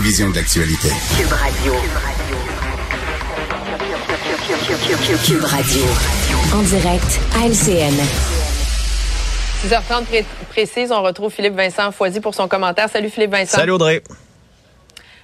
Vision de l'actualité. Cube Radio. Cube Radio. En direct à LCN. 6h30 pré- précise, on retrouve Philippe Vincent Foisy pour son commentaire. Salut Philippe Vincent. Salut Audrey.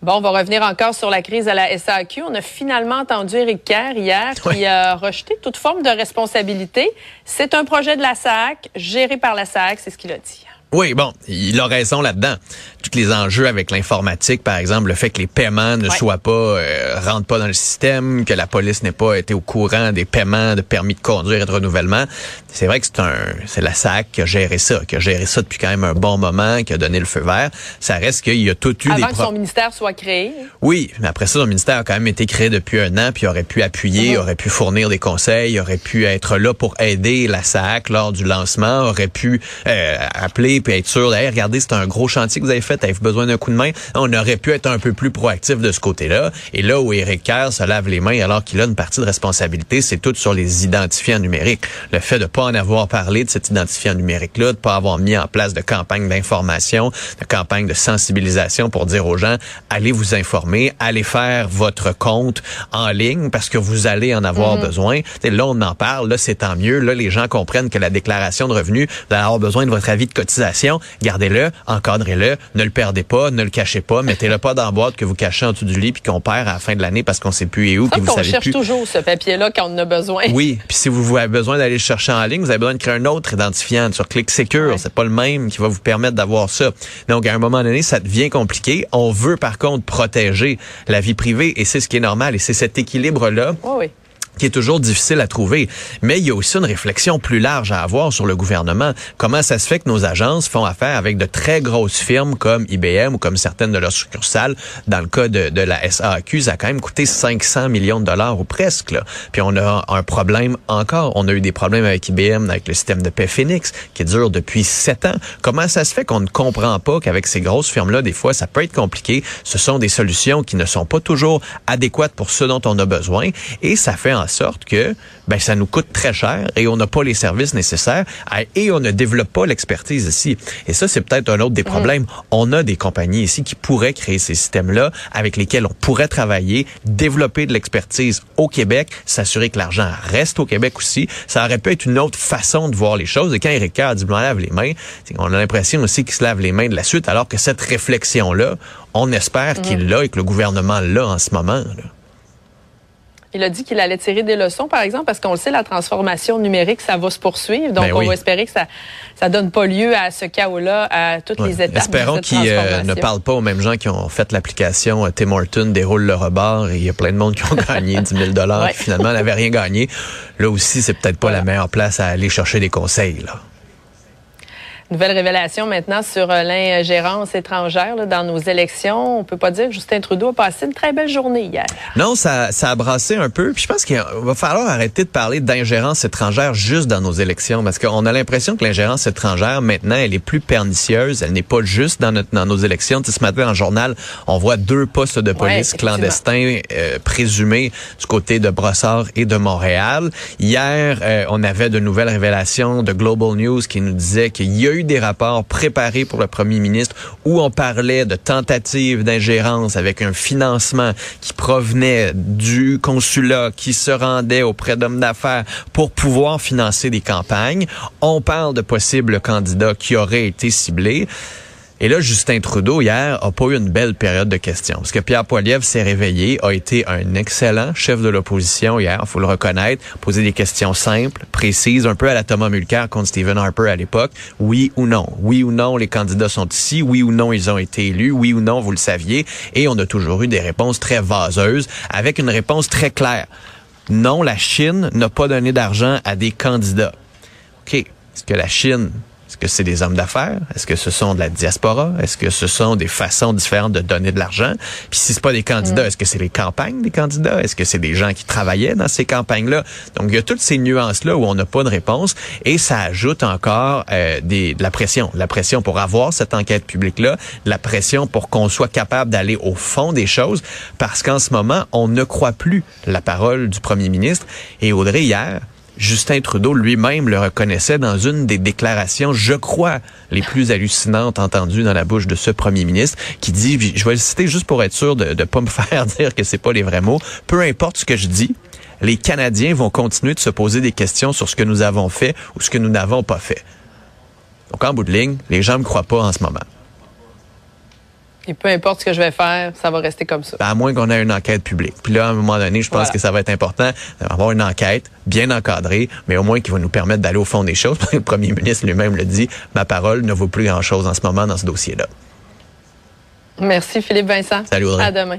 Bon, on va revenir encore sur la crise à la SAQ. On a finalement entendu Éric Kerr hier qui a rejeté toute forme de responsabilité. C'est un projet de la SAC, géré par la SAC, c'est ce qu'il a dit. Oui, bon, il a raison là-dedans. Tous les enjeux avec l'informatique, par exemple, le fait que les paiements ne Ouais. soient pas, euh, rentrent pas dans le système, que la police n'ait pas été au courant des paiements de permis de conduire et de renouvellement. C'est vrai que c'est un, c'est la SAC qui a géré ça, qui a géré ça depuis quand même un bon moment, qui a donné le feu vert. Ça reste qu'il y a tout eu Avant des que son ministère soit créé. Oui, mais après ça, son ministère a quand même été créé depuis un an, puis aurait pu appuyer, Mhm. aurait pu fournir des conseils, aurait pu être là pour aider la SAC lors du lancement, aurait pu euh, appeler puis être sûr, hey, regardez, c'est un gros chantier que vous avez fait, avez-vous besoin d'un coup de main? On aurait pu être un peu plus proactif de ce côté-là. Et là où Éric Kerr se lave les mains alors qu'il a une partie de responsabilité, c'est tout sur les identifiants numériques. Le fait de pas en avoir parlé de cet identifiant numérique-là, de pas avoir mis en place de campagne d'information, de campagne de sensibilisation pour dire aux gens, allez vous informer, allez faire votre compte en ligne parce que vous allez en avoir besoin. T'sais, là, on en parle, là, c'est tant mieux. Là, les gens comprennent que la déclaration de revenus, vous allez avoir besoin de votre avis de cotisation. Gardez-le, encadrez-le, ne le perdez pas, ne le cachez pas, mettez-le pas dans la boîte que vous cachez en dessous du lit puis qu'on perd à la fin de l'année parce qu'on sait plus et où puis vous qu'on savez cherche plus. toujours ce papier-là quand on en a besoin. Oui, puis si vous avez besoin d'aller le chercher en ligne, vous avez besoin de créer un autre identifiant sur Click Secure. Ouais. C'est pas le même qui va vous permettre d'avoir ça. Donc, à un moment donné, ça devient compliqué. On veut, par contre, protéger la vie privée et c'est ce qui est normal. Et c'est cet équilibre-là Oui, oui. Qui est toujours difficile à trouver. Mais il y a aussi une réflexion plus large à avoir sur le gouvernement. Comment ça se fait que nos agences font affaire avec de très grosses firmes comme IBM ou comme certaines de leurs succursales? Dans le cas de, de la SAQ, ça a quand même coûté 500 millions de dollars ou presque. Là. Puis on a un problème encore. On a eu des problèmes avec IBM, avec le système de paix Phoenix, qui dure depuis sept ans. Comment ça se fait qu'on ne comprend pas qu'avec ces grosses firmes-là, des fois, ça peut être compliqué? Ce sont des solutions qui ne sont pas toujours adéquates pour ce dont on a besoin. Et ça fait en sorte que ben, ça nous coûte très cher et on n'a pas les services nécessaires à- et on ne développe pas l'expertise ici. Et ça, c'est peut-être un autre des problèmes. On a des compagnies ici qui pourraient créer ces systèmes-là avec lesquels on pourrait travailler, développer de l'expertise au Québec, s'assurer que l'argent reste au Québec aussi. Ça aurait pu être une autre façon de voir les choses. Et quand Eric Kerr dit, me lave les mains, qu'on a l'impression aussi qu'il se lave les mains de la suite, alors que cette réflexion-là, on espère qu'il l'a et que le gouvernement l'a en ce moment. là. Il a dit qu'il allait tirer des leçons, par exemple, parce qu'on le sait, la transformation numérique, ça va se poursuivre. Donc, Ben on va espérer que ça ça donne pas lieu à ce chaos-là à toutes Ouais. les étapes. Espérons qu'ils euh, ne parlent pas aux mêmes gens qui ont fait l'application euh, Tim Horton déroule le rebord et il y a plein de monde qui ont gagné 10 000 dollars Ouais. finalement n'avaient rien gagné. Là aussi, c'est peut-être pas Voilà. la meilleure place à aller chercher des conseils. Là. Nouvelle révélation maintenant sur euh, l'ingérence étrangère là, dans nos élections. On peut pas dire que Justin Trudeau a passé une très belle journée hier. Non, ça, ça a brassé un peu. Puis je pense qu'il va falloir arrêter de parler d'ingérence étrangère juste dans nos élections, parce qu'on a l'impression que l'ingérence étrangère maintenant, elle est plus pernicieuse. Elle n'est pas juste dans, notre, dans nos élections. Tu sais, ce matin dans le journal, on voit deux postes de police clandestins euh, présumés du côté de Brossard et de Montréal. Hier, euh, on avait de nouvelles révélations de Global News qui nous disaient qu'il y a eu des rapports préparés pour le premier ministre où on parlait de tentatives d'ingérence avec un financement qui provenait du consulat qui se rendait auprès d'hommes d'affaires pour pouvoir financer des campagnes. On parle de possibles candidats qui auraient été ciblés. Et là, Justin Trudeau, hier, a pas eu une belle période de questions. Parce que Pierre Poilievre s'est réveillé, a été un excellent chef de l'opposition hier, faut le reconnaître, poser des questions simples, précises, un peu à la Thomas Mulcair contre Stephen Harper à l'époque. Oui ou non? Oui ou non, les candidats sont ici? Oui ou non, ils ont été élus? Oui ou non, vous le saviez? Et on a toujours eu des réponses très vaseuses, avec une réponse très claire. Non, la Chine n'a pas donné d'argent à des candidats. OK. Est-ce que la Chine, est-ce que c'est des hommes d'affaires? Est-ce que ce sont de la diaspora? Est-ce que ce sont des façons différentes de donner de l'argent? Puis si c'est pas des candidats, est-ce que c'est les campagnes des candidats? Est-ce que c'est des gens qui travaillaient dans ces campagnes-là? Donc, il y a toutes ces nuances-là où on n'a pas de réponse et ça ajoute encore euh, des, de la pression. La pression pour avoir cette enquête publique-là, la pression pour qu'on soit capable d'aller au fond des choses parce qu'en ce moment, on ne croit plus la parole du premier ministre. Et Audrey, hier, Justin Trudeau lui-même le reconnaissait dans une des déclarations, je crois, les plus hallucinantes entendues dans la bouche de ce premier ministre, qui dit, je vais le citer juste pour être sûr de ne pas me faire dire que c'est pas les vrais mots, peu importe ce que je dis, les Canadiens vont continuer de se poser des questions sur ce que nous avons fait ou ce que nous n'avons pas fait. Donc, en bout de ligne, les gens ne me croient pas en ce moment. Et peu importe ce que je vais faire, ça va rester comme ça. Ben, à moins qu'on ait une enquête publique. Puis là, à un moment donné, je pense que ça va être important d'avoir une enquête bien encadrée, mais au moins qui va nous permettre d'aller au fond des choses. le premier ministre lui-même le dit, ma parole ne vaut plus grand-chose en ce moment dans ce dossier-là. Merci Philippe Vincent. Salut Audrey. À demain.